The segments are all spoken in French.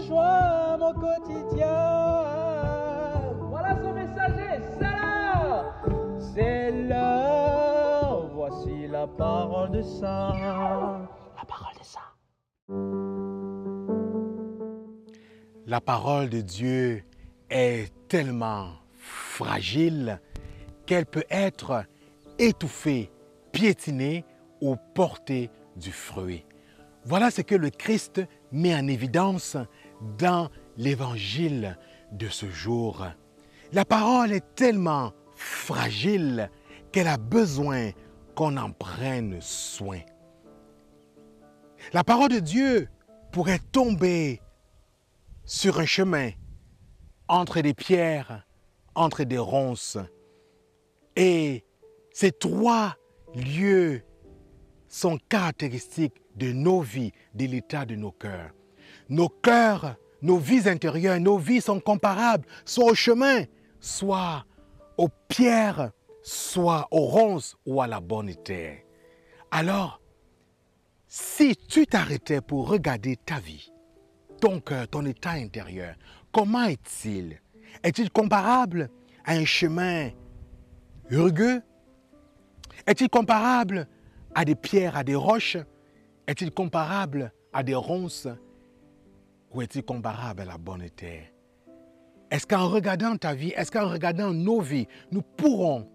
rejoins mon quotidien. Voilà son messager, c'est l'heure. C'est l'heure, voici la parole de ça. La parole de ça. La parole de Dieu est tellement fragile qu'elle peut être étouffée, piétinée ou portée du fruit. Voilà ce que le Christ met en évidence dans l'évangile de ce jour. La parole est tellement fragile qu'elle a besoin qu'on en prenne soin. La parole de Dieu pourrait tomber sur un chemin entre des pierres, entre des ronces. Et ces trois lieux sont caractéristiques de nos vies, de l'état de nos cœurs. Nos cœurs, nos vies intérieures, nos vies sont comparables, soit au chemin, soit aux pierres, soit aux ronces ou à la bonne terre. Alors, si tu t'arrêtais pour regarder ta vie, ton cœur, ton état intérieur, comment est-il? Est-il comparable à un chemin rugueux? Est-il comparable à des pierres, à des roches? Est-il comparable à des ronces Ou est-il comparable à la bonne terre? Est-ce qu'en regardant ta vie, est-ce qu'en regardant nos vies, nous pourrons,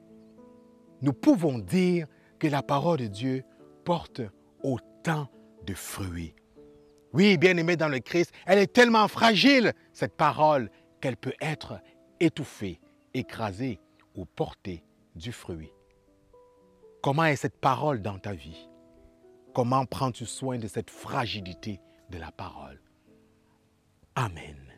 nous pouvons dire que la parole de Dieu porte autant de fruits? Oui, bien aimé dans le Christ, elle est tellement fragile, cette parole, qu'elle peut être étouffée, écrasée ou portée du fruit. Comment est cette parole dans ta vie? Comment prends-tu soin de cette fragilité de la parole? Amen.